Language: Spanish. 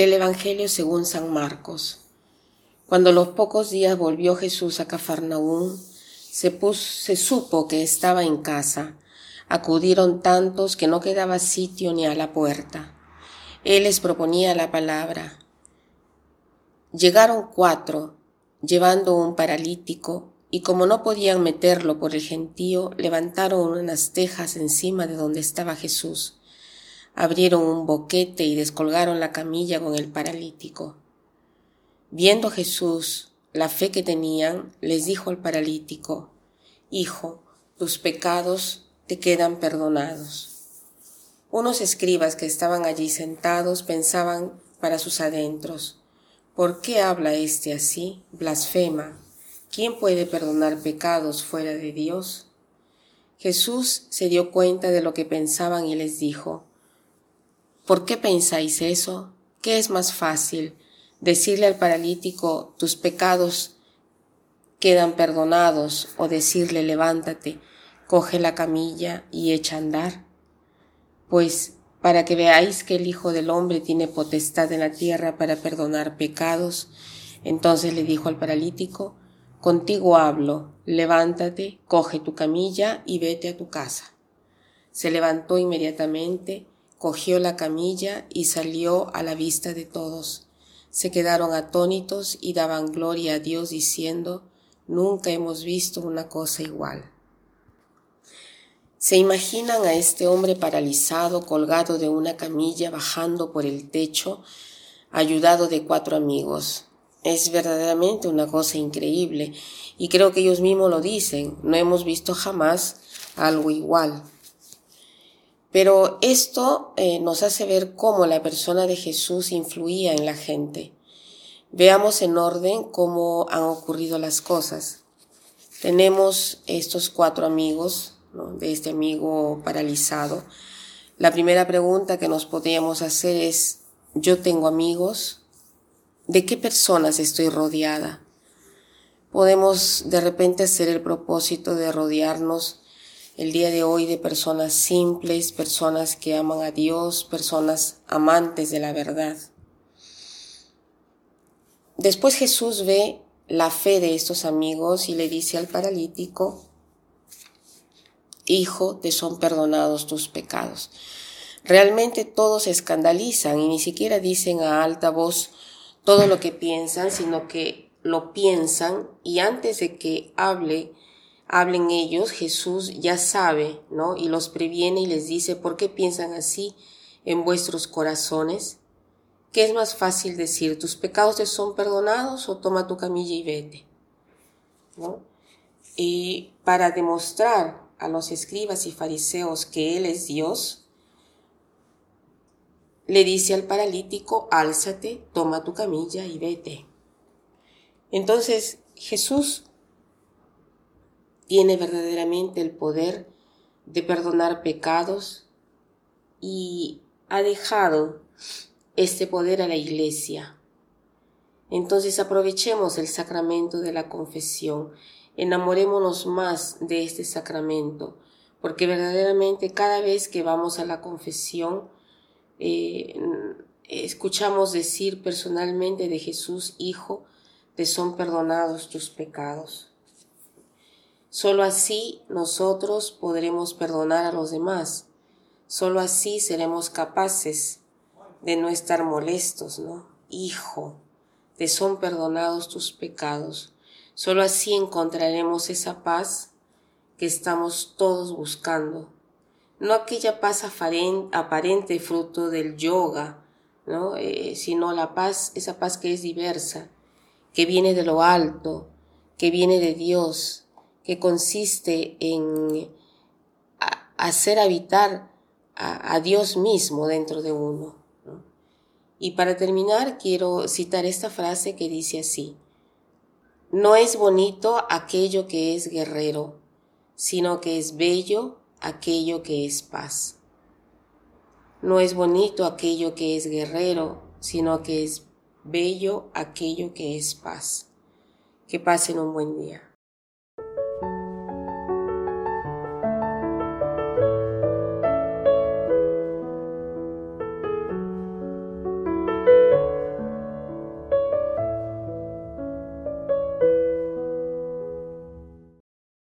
Del Evangelio según San Marcos. Cuando los pocos días volvió Jesús a Cafarnaúm, se, se supo que estaba en casa. Acudieron tantos que no quedaba sitio ni a la puerta. Él les proponía la palabra. Llegaron cuatro, llevando un paralítico, y como no podían meterlo por el gentío, levantaron unas tejas encima de donde estaba Jesús abrieron un boquete y descolgaron la camilla con el paralítico. Viendo Jesús la fe que tenían, les dijo al paralítico, Hijo, tus pecados te quedan perdonados. Unos escribas que estaban allí sentados pensaban para sus adentros, ¿por qué habla éste así? Blasfema. ¿Quién puede perdonar pecados fuera de Dios? Jesús se dio cuenta de lo que pensaban y les dijo, ¿Por qué pensáis eso? ¿Qué es más fácil? Decirle al paralítico, tus pecados quedan perdonados, o decirle, levántate, coge la camilla y echa a andar. Pues para que veáis que el Hijo del Hombre tiene potestad en la tierra para perdonar pecados, entonces le dijo al paralítico, contigo hablo, levántate, coge tu camilla y vete a tu casa. Se levantó inmediatamente, cogió la camilla y salió a la vista de todos. Se quedaron atónitos y daban gloria a Dios diciendo, nunca hemos visto una cosa igual. Se imaginan a este hombre paralizado, colgado de una camilla, bajando por el techo, ayudado de cuatro amigos. Es verdaderamente una cosa increíble y creo que ellos mismos lo dicen, no hemos visto jamás algo igual. Pero esto eh, nos hace ver cómo la persona de Jesús influía en la gente. Veamos en orden cómo han ocurrido las cosas. Tenemos estos cuatro amigos, de este amigo paralizado. La primera pregunta que nos podríamos hacer es, ¿yo tengo amigos? ¿De qué personas estoy rodeada? Podemos de repente hacer el propósito de rodearnos el día de hoy de personas simples, personas que aman a Dios, personas amantes de la verdad. Después Jesús ve la fe de estos amigos y le dice al paralítico, Hijo, te son perdonados tus pecados. Realmente todos se escandalizan y ni siquiera dicen a alta voz todo lo que piensan, sino que lo piensan y antes de que hable hablen ellos, Jesús ya sabe, ¿no? Y los previene y les dice, ¿por qué piensan así en vuestros corazones? ¿Qué es más fácil decir, tus pecados te son perdonados o toma tu camilla y vete? ¿No? Y para demostrar a los escribas y fariseos que Él es Dios, le dice al paralítico, álzate, toma tu camilla y vete. Entonces Jesús tiene verdaderamente el poder de perdonar pecados y ha dejado este poder a la iglesia. Entonces aprovechemos el sacramento de la confesión, enamorémonos más de este sacramento, porque verdaderamente cada vez que vamos a la confesión, eh, escuchamos decir personalmente de Jesús, Hijo, te son perdonados tus pecados. Solo así nosotros podremos perdonar a los demás. Solo así seremos capaces de no estar molestos, ¿no? Hijo, te son perdonados tus pecados. Solo así encontraremos esa paz que estamos todos buscando. No aquella paz aparente fruto del yoga, ¿no? Eh, sino la paz, esa paz que es diversa, que viene de lo alto, que viene de Dios, que consiste en hacer habitar a, Dios mismo dentro de uno. Y para terminar, quiero citar esta frase que dice así, no es bonito aquello que es guerrero, sino que es bello aquello que es paz. No es bonito aquello que es guerrero, sino que es bello aquello que es paz. Que pasen un buen día.